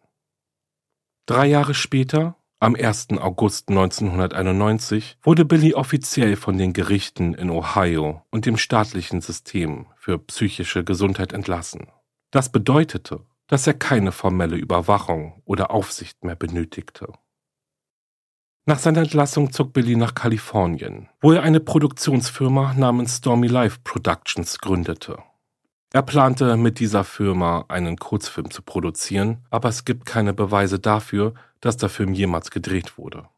Drei Jahre später, am 1. August 1991, wurde Billy offiziell von den Gerichten in Ohio und dem staatlichen System für psychische Gesundheit entlassen. Das bedeutete, dass er keine formelle Überwachung oder Aufsicht mehr benötigte. Nach seiner Entlassung zog Billy nach Kalifornien, wo er eine Produktionsfirma namens Stormy Life Productions gründete. Er plante mit dieser Firma einen Kurzfilm zu produzieren, aber es gibt keine Beweise dafür, dass der Film jemals gedreht wurde.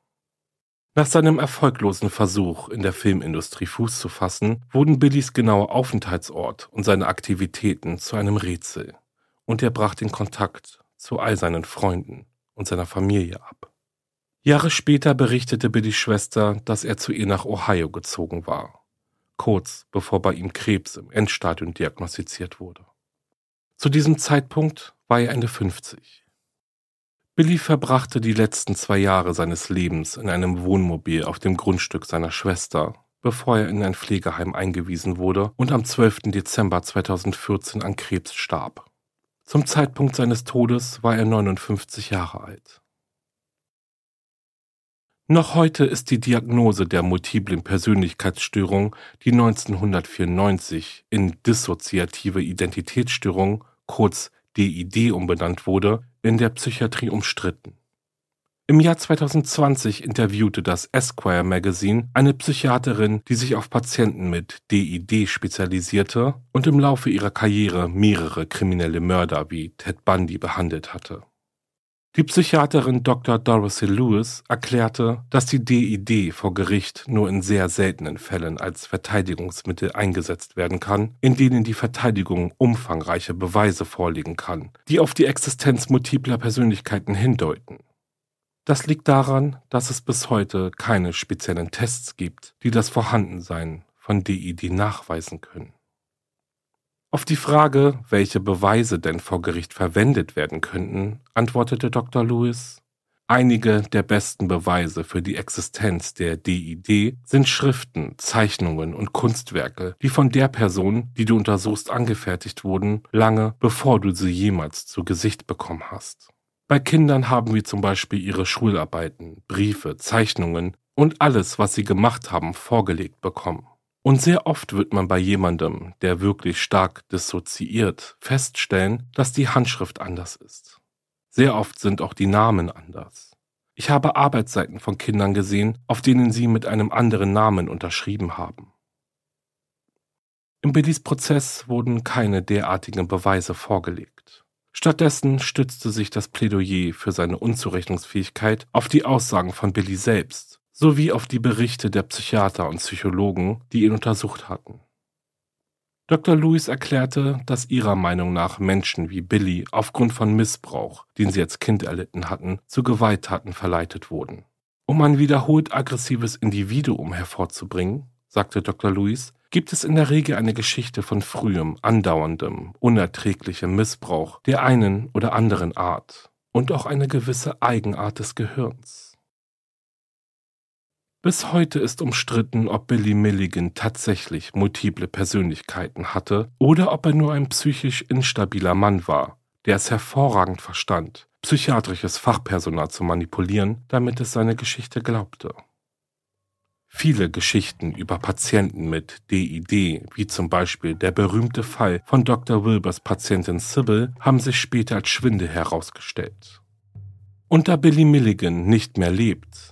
Nach seinem erfolglosen Versuch, in der Filmindustrie Fuß zu fassen, wurden Billys genauer Aufenthaltsort und seine Aktivitäten zu einem Rätsel, und er brach den Kontakt zu all seinen Freunden und seiner Familie ab. Jahre später berichtete Billys Schwester, dass er zu ihr nach Ohio gezogen war, kurz bevor bei ihm Krebs im Endstadium diagnostiziert wurde. Zu diesem Zeitpunkt war er Ende 50. Billy verbrachte die letzten zwei Jahre seines Lebens in einem Wohnmobil auf dem Grundstück seiner Schwester, bevor er in ein Pflegeheim eingewiesen wurde und am 12. Dezember 2014 an Krebs starb. Zum Zeitpunkt seines Todes war er 59 Jahre alt. Noch heute ist die Diagnose der multiplen Persönlichkeitsstörung, die 1994 in dissoziative Identitätsstörung, kurz DID umbenannt wurde, in der Psychiatrie umstritten. Im Jahr 2020 interviewte das Esquire Magazine eine Psychiaterin, die sich auf Patienten mit DID spezialisierte und im Laufe ihrer Karriere mehrere kriminelle Mörder wie Ted Bundy behandelt hatte. Die Psychiaterin Dr. Dorothy Lewis erklärte, dass die DID vor Gericht nur in sehr seltenen Fällen als Verteidigungsmittel eingesetzt werden kann, in denen die Verteidigung umfangreiche Beweise vorlegen kann, die auf die Existenz multipler Persönlichkeiten hindeuten. Das liegt daran, dass es bis heute keine speziellen Tests gibt, die das Vorhandensein von DID nachweisen können. Auf die Frage, welche Beweise denn vor Gericht verwendet werden könnten, antwortete Dr. Lewis, Einige der besten Beweise für die Existenz der DID sind Schriften, Zeichnungen und Kunstwerke, die von der Person, die du untersuchst, angefertigt wurden, lange bevor du sie jemals zu Gesicht bekommen hast. Bei Kindern haben wir zum Beispiel ihre Schularbeiten, Briefe, Zeichnungen und alles, was sie gemacht haben, vorgelegt bekommen. Und sehr oft wird man bei jemandem, der wirklich stark dissoziiert, feststellen, dass die Handschrift anders ist. Sehr oft sind auch die Namen anders. Ich habe Arbeitsseiten von Kindern gesehen, auf denen sie mit einem anderen Namen unterschrieben haben. Im Billys Prozess wurden keine derartigen Beweise vorgelegt. Stattdessen stützte sich das Plädoyer für seine Unzurechnungsfähigkeit auf die Aussagen von Billy selbst sowie auf die Berichte der Psychiater und Psychologen, die ihn untersucht hatten. Dr. Lewis erklärte, dass ihrer Meinung nach Menschen wie Billy aufgrund von Missbrauch, den sie als Kind erlitten hatten, zu Gewalttaten verleitet wurden. Um ein wiederholt aggressives Individuum hervorzubringen, sagte Dr. Lewis, gibt es in der Regel eine Geschichte von frühem, andauerndem, unerträglichem Missbrauch der einen oder anderen Art und auch eine gewisse Eigenart des Gehirns. Bis heute ist umstritten, ob Billy Milligan tatsächlich multiple Persönlichkeiten hatte oder ob er nur ein psychisch instabiler Mann war, der es hervorragend verstand, psychiatrisches Fachpersonal zu manipulieren, damit es seine Geschichte glaubte. Viele Geschichten über Patienten mit DID, wie zum Beispiel der berühmte Fall von Dr. Wilbers Patientin Sybil, haben sich später als Schwinde herausgestellt. Und da Billy Milligan nicht mehr lebt,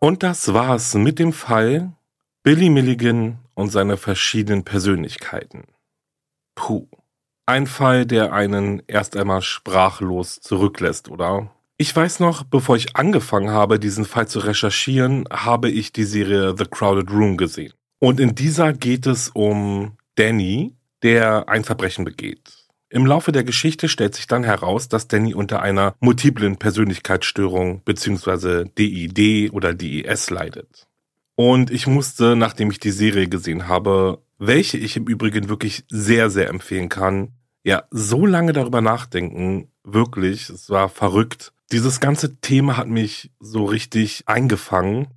Und das war's mit dem Fall Billy Milligan und seine verschiedenen Persönlichkeiten. Puh. Ein Fall, der einen erst einmal sprachlos zurücklässt, oder? Ich weiß noch, bevor ich angefangen habe, diesen Fall zu recherchieren, habe ich die Serie The Crowded Room gesehen. Und in dieser geht es um Danny, der ein Verbrechen begeht. Im Laufe der Geschichte stellt sich dann heraus, dass Danny unter einer multiplen Persönlichkeitsstörung bzw. DID oder DIS leidet. Und ich musste, nachdem ich die Serie gesehen habe, welche ich im Übrigen wirklich sehr, sehr empfehlen kann, ja, so lange darüber nachdenken, wirklich, es war verrückt. Dieses ganze Thema hat mich so richtig eingefangen.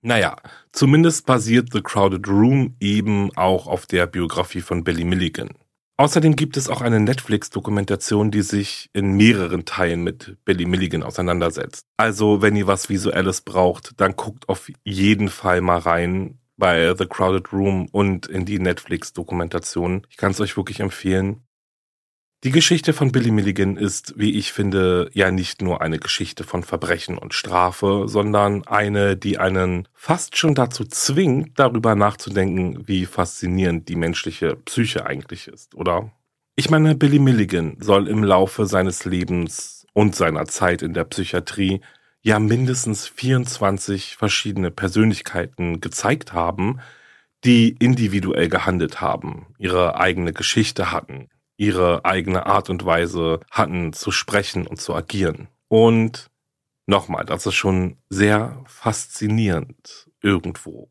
Naja, zumindest basiert The Crowded Room eben auch auf der Biografie von Billy Milligan. Außerdem gibt es auch eine Netflix-Dokumentation, die sich in mehreren Teilen mit Billy Milligan auseinandersetzt. Also, wenn ihr was Visuelles braucht, dann guckt auf jeden Fall mal rein bei The Crowded Room und in die Netflix-Dokumentation. Ich kann es euch wirklich empfehlen. Die Geschichte von Billy Milligan ist, wie ich finde, ja nicht nur eine Geschichte von Verbrechen und Strafe, sondern eine, die einen fast schon dazu zwingt, darüber nachzudenken, wie faszinierend die menschliche Psyche eigentlich ist, oder? Ich meine, Billy Milligan soll im Laufe seines Lebens und seiner Zeit in der Psychiatrie ja mindestens 24 verschiedene Persönlichkeiten gezeigt haben, die individuell gehandelt haben, ihre eigene Geschichte hatten, ihre eigene Art und Weise hatten zu sprechen und zu agieren. Und nochmal, das ist schon sehr faszinierend irgendwo.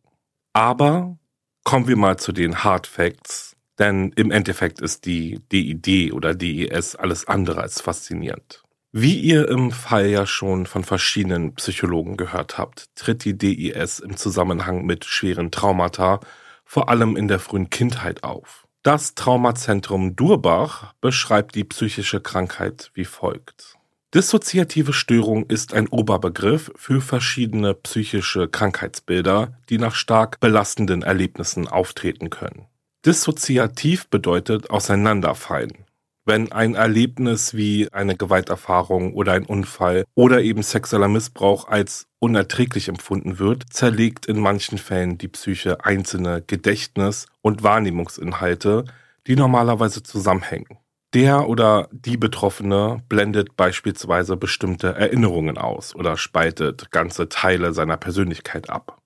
Aber kommen wir mal zu den Hard Facts, denn im Endeffekt ist die DID oder DES alles andere als faszinierend. Wie ihr im Fall ja schon von verschiedenen Psychologen gehört habt, tritt die DIS im Zusammenhang mit schweren Traumata vor allem in der frühen Kindheit auf. Das Traumazentrum Durbach beschreibt die psychische Krankheit wie folgt. Dissoziative Störung ist ein Oberbegriff für verschiedene psychische Krankheitsbilder, die nach stark belastenden Erlebnissen auftreten können. Dissoziativ bedeutet auseinanderfallen wenn ein Erlebnis wie eine Gewalterfahrung oder ein Unfall oder eben sexueller Missbrauch als unerträglich empfunden wird, zerlegt in manchen Fällen die Psyche einzelne Gedächtnis- und Wahrnehmungsinhalte, die normalerweise zusammenhängen. Der oder die Betroffene blendet beispielsweise bestimmte Erinnerungen aus oder spaltet ganze Teile seiner Persönlichkeit ab.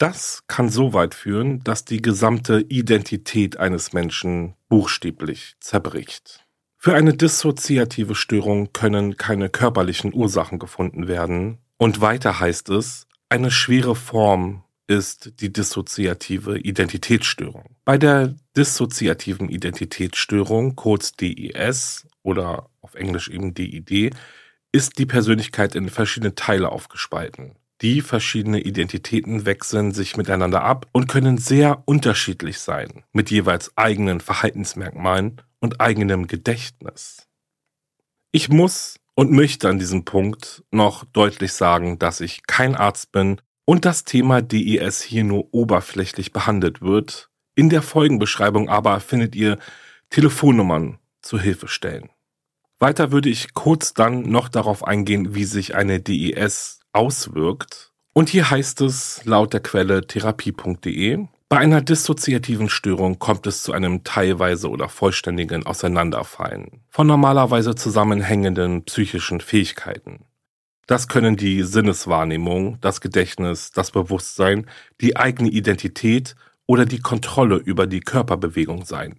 Das kann so weit führen, dass die gesamte Identität eines Menschen buchstäblich zerbricht. Für eine dissoziative Störung können keine körperlichen Ursachen gefunden werden. Und weiter heißt es, eine schwere Form ist die dissoziative Identitätsstörung. Bei der dissoziativen Identitätsstörung, kurz DIS oder auf Englisch eben DID, ist die Persönlichkeit in verschiedene Teile aufgespalten. Die verschiedene Identitäten wechseln sich miteinander ab und können sehr unterschiedlich sein, mit jeweils eigenen Verhaltensmerkmalen und eigenem Gedächtnis. Ich muss und möchte an diesem Punkt noch deutlich sagen, dass ich kein Arzt bin und das Thema DES hier nur oberflächlich behandelt wird. In der Folgenbeschreibung aber findet ihr Telefonnummern zur Hilfestellen. Weiter würde ich kurz dann noch darauf eingehen, wie sich eine DES auswirkt. Und hier heißt es laut der Quelle therapie.de, bei einer dissoziativen Störung kommt es zu einem teilweise oder vollständigen Auseinanderfallen von normalerweise zusammenhängenden psychischen Fähigkeiten. Das können die Sinneswahrnehmung, das Gedächtnis, das Bewusstsein, die eigene Identität oder die Kontrolle über die Körperbewegung sein.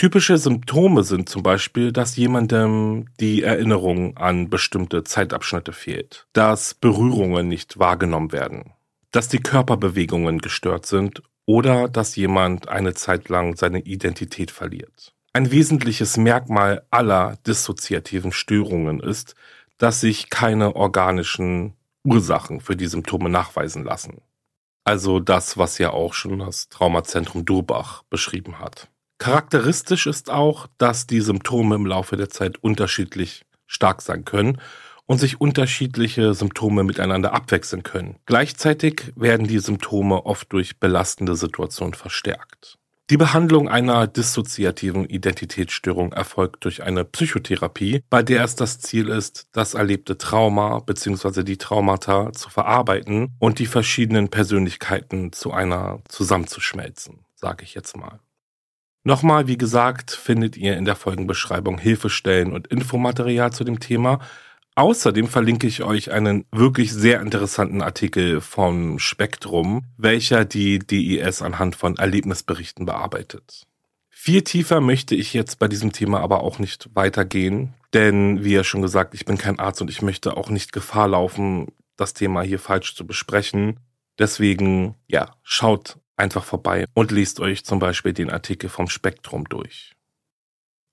Typische Symptome sind zum Beispiel, dass jemandem die Erinnerung an bestimmte Zeitabschnitte fehlt, dass Berührungen nicht wahrgenommen werden, dass die Körperbewegungen gestört sind oder dass jemand eine Zeit lang seine Identität verliert. Ein wesentliches Merkmal aller dissoziativen Störungen ist, dass sich keine organischen Ursachen für die Symptome nachweisen lassen. Also das, was ja auch schon das Traumazentrum Durbach beschrieben hat. Charakteristisch ist auch, dass die Symptome im Laufe der Zeit unterschiedlich stark sein können und sich unterschiedliche Symptome miteinander abwechseln können. Gleichzeitig werden die Symptome oft durch belastende Situationen verstärkt. Die Behandlung einer dissoziativen Identitätsstörung erfolgt durch eine Psychotherapie, bei der es das Ziel ist, das erlebte Trauma bzw. die Traumata zu verarbeiten und die verschiedenen Persönlichkeiten zu einer zusammenzuschmelzen, sage ich jetzt mal. Nochmal, wie gesagt, findet ihr in der Folgenbeschreibung Hilfestellen und Infomaterial zu dem Thema. Außerdem verlinke ich euch einen wirklich sehr interessanten Artikel vom Spektrum, welcher die DIS anhand von Erlebnisberichten bearbeitet. Viel tiefer möchte ich jetzt bei diesem Thema aber auch nicht weitergehen, denn wie ja schon gesagt, ich bin kein Arzt und ich möchte auch nicht Gefahr laufen, das Thema hier falsch zu besprechen. Deswegen, ja, schaut einfach vorbei und liest euch zum Beispiel den Artikel vom Spektrum durch.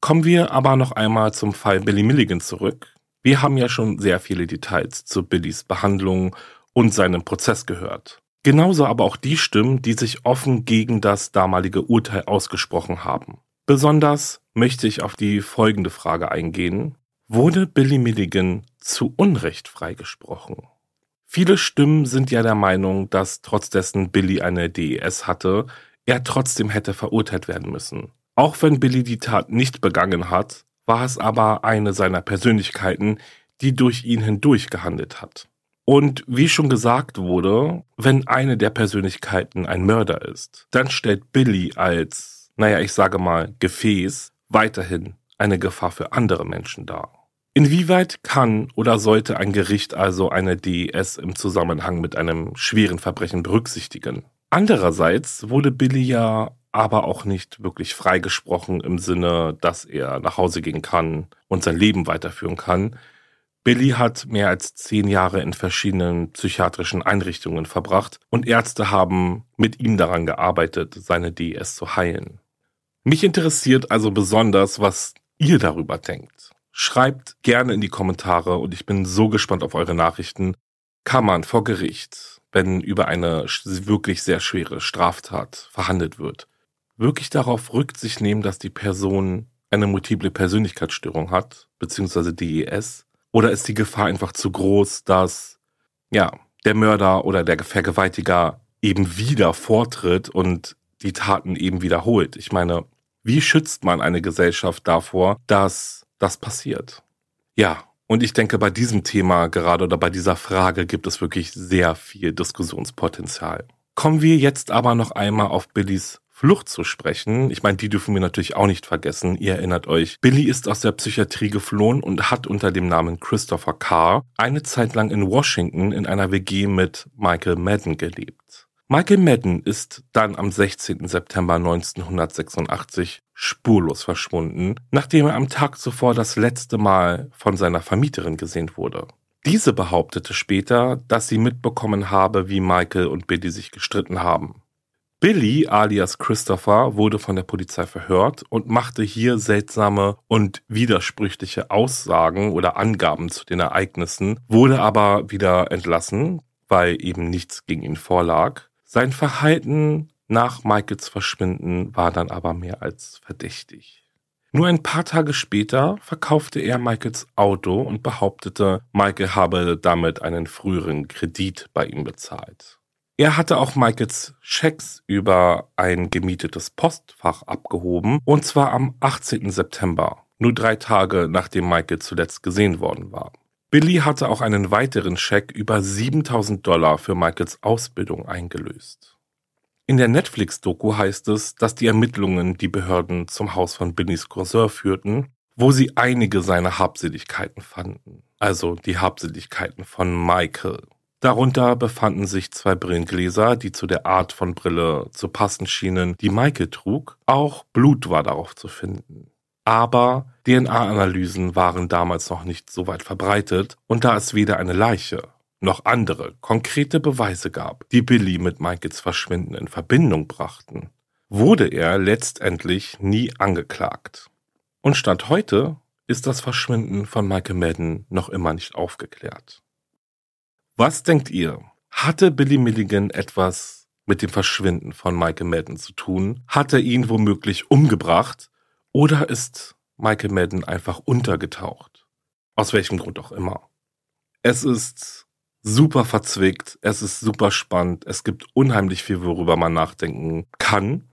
Kommen wir aber noch einmal zum Fall Billy Milligan zurück. Wir haben ja schon sehr viele Details zu Billys Behandlung und seinem Prozess gehört. Genauso aber auch die Stimmen, die sich offen gegen das damalige Urteil ausgesprochen haben. Besonders möchte ich auf die folgende Frage eingehen. Wurde Billy Milligan zu Unrecht freigesprochen? Viele Stimmen sind ja der Meinung, dass trotz dessen Billy eine DES hatte, er trotzdem hätte verurteilt werden müssen. Auch wenn Billy die Tat nicht begangen hat, war es aber eine seiner Persönlichkeiten, die durch ihn hindurch gehandelt hat. Und wie schon gesagt wurde, wenn eine der Persönlichkeiten ein Mörder ist, dann stellt Billy als, naja, ich sage mal, Gefäß weiterhin eine Gefahr für andere Menschen dar. Inwieweit kann oder sollte ein Gericht also eine DES im Zusammenhang mit einem schweren Verbrechen berücksichtigen? Andererseits wurde Billy ja aber auch nicht wirklich freigesprochen im Sinne, dass er nach Hause gehen kann und sein Leben weiterführen kann. Billy hat mehr als zehn Jahre in verschiedenen psychiatrischen Einrichtungen verbracht und Ärzte haben mit ihm daran gearbeitet, seine DS zu heilen. Mich interessiert also besonders, was ihr darüber denkt. Schreibt gerne in die Kommentare und ich bin so gespannt auf eure Nachrichten. Kann man vor Gericht, wenn über eine wirklich sehr schwere Straftat verhandelt wird, wirklich darauf Rücksicht nehmen, dass die Person eine multiple Persönlichkeitsstörung hat, beziehungsweise DES? Oder ist die Gefahr einfach zu groß, dass, ja, der Mörder oder der Vergewaltiger eben wieder vortritt und die Taten eben wiederholt? Ich meine, wie schützt man eine Gesellschaft davor, dass das passiert? Ja, und ich denke, bei diesem Thema gerade oder bei dieser Frage gibt es wirklich sehr viel Diskussionspotenzial. Kommen wir jetzt aber noch einmal auf Billys Flucht zu sprechen. Ich meine, die dürfen wir natürlich auch nicht vergessen. Ihr erinnert euch, Billy ist aus der Psychiatrie geflohen und hat unter dem Namen Christopher Carr eine Zeit lang in Washington in einer WG mit Michael Madden gelebt. Michael Madden ist dann am 16. September 1986 spurlos verschwunden, nachdem er am Tag zuvor das letzte Mal von seiner Vermieterin gesehen wurde. Diese behauptete später, dass sie mitbekommen habe, wie Michael und Billy sich gestritten haben. Billy alias Christopher wurde von der Polizei verhört und machte hier seltsame und widersprüchliche Aussagen oder Angaben zu den Ereignissen, wurde aber wieder entlassen, weil eben nichts gegen ihn vorlag. Sein Verhalten nach Michaels Verschwinden war dann aber mehr als verdächtig. Nur ein paar Tage später verkaufte er Michaels Auto und behauptete, Michael habe damit einen früheren Kredit bei ihm bezahlt. Er hatte auch Michaels Schecks über ein gemietetes Postfach abgehoben, und zwar am 18. September, nur drei Tage nachdem Michael zuletzt gesehen worden war. Billy hatte auch einen weiteren Scheck über 7000 Dollar für Michaels Ausbildung eingelöst. In der Netflix-Doku heißt es, dass die Ermittlungen die Behörden zum Haus von Billys Cousin führten, wo sie einige seiner Habseligkeiten fanden. Also die Habseligkeiten von Michael. Darunter befanden sich zwei Brillengläser, die zu der Art von Brille zu passen schienen, die Michael trug. Auch Blut war darauf zu finden. Aber DNA-Analysen waren damals noch nicht so weit verbreitet und da es weder eine Leiche noch andere konkrete Beweise gab, die Billy mit Michaels Verschwinden in Verbindung brachten, wurde er letztendlich nie angeklagt. Und Stand heute ist das Verschwinden von Michael Madden noch immer nicht aufgeklärt. Was denkt ihr? Hatte Billy Milligan etwas mit dem Verschwinden von Michael Madden zu tun? Hat er ihn womöglich umgebracht? Oder ist Michael Madden einfach untergetaucht? Aus welchem Grund auch immer. Es ist super verzwickt, es ist super spannend, es gibt unheimlich viel, worüber man nachdenken kann.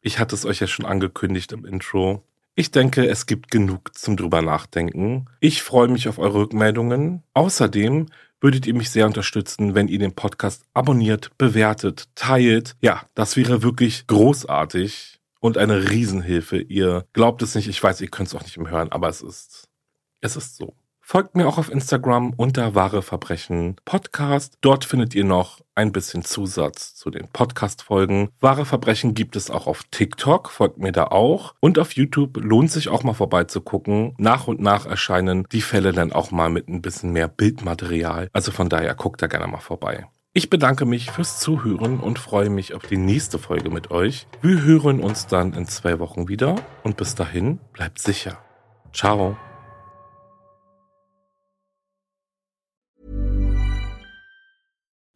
Ich hatte es euch ja schon angekündigt im Intro. Ich denke, es gibt genug zum drüber nachdenken. Ich freue mich auf eure Rückmeldungen. Außerdem würdet ihr mich sehr unterstützen, wenn ihr den Podcast abonniert, bewertet, teilt. Ja, das wäre wirklich großartig und eine Riesenhilfe. Ihr glaubt es nicht, ich weiß, ihr könnt es auch nicht mehr hören, aber es ist, es ist so. Folgt mir auch auf Instagram unter Wahre Verbrechen Podcast. Dort findet ihr noch ein bisschen Zusatz zu den Podcast-Folgen. Wahre Verbrechen gibt es auch auf TikTok, folgt mir da auch. Und auf YouTube lohnt sich auch mal vorbeizugucken. Nach und nach erscheinen die Fälle dann auch mal mit ein bisschen mehr Bildmaterial. Also von daher guckt da gerne mal vorbei. Ich bedanke mich fürs Zuhören und freue mich auf die nächste Folge mit euch. Wir hören uns dann in zwei Wochen wieder und bis dahin bleibt sicher. Ciao.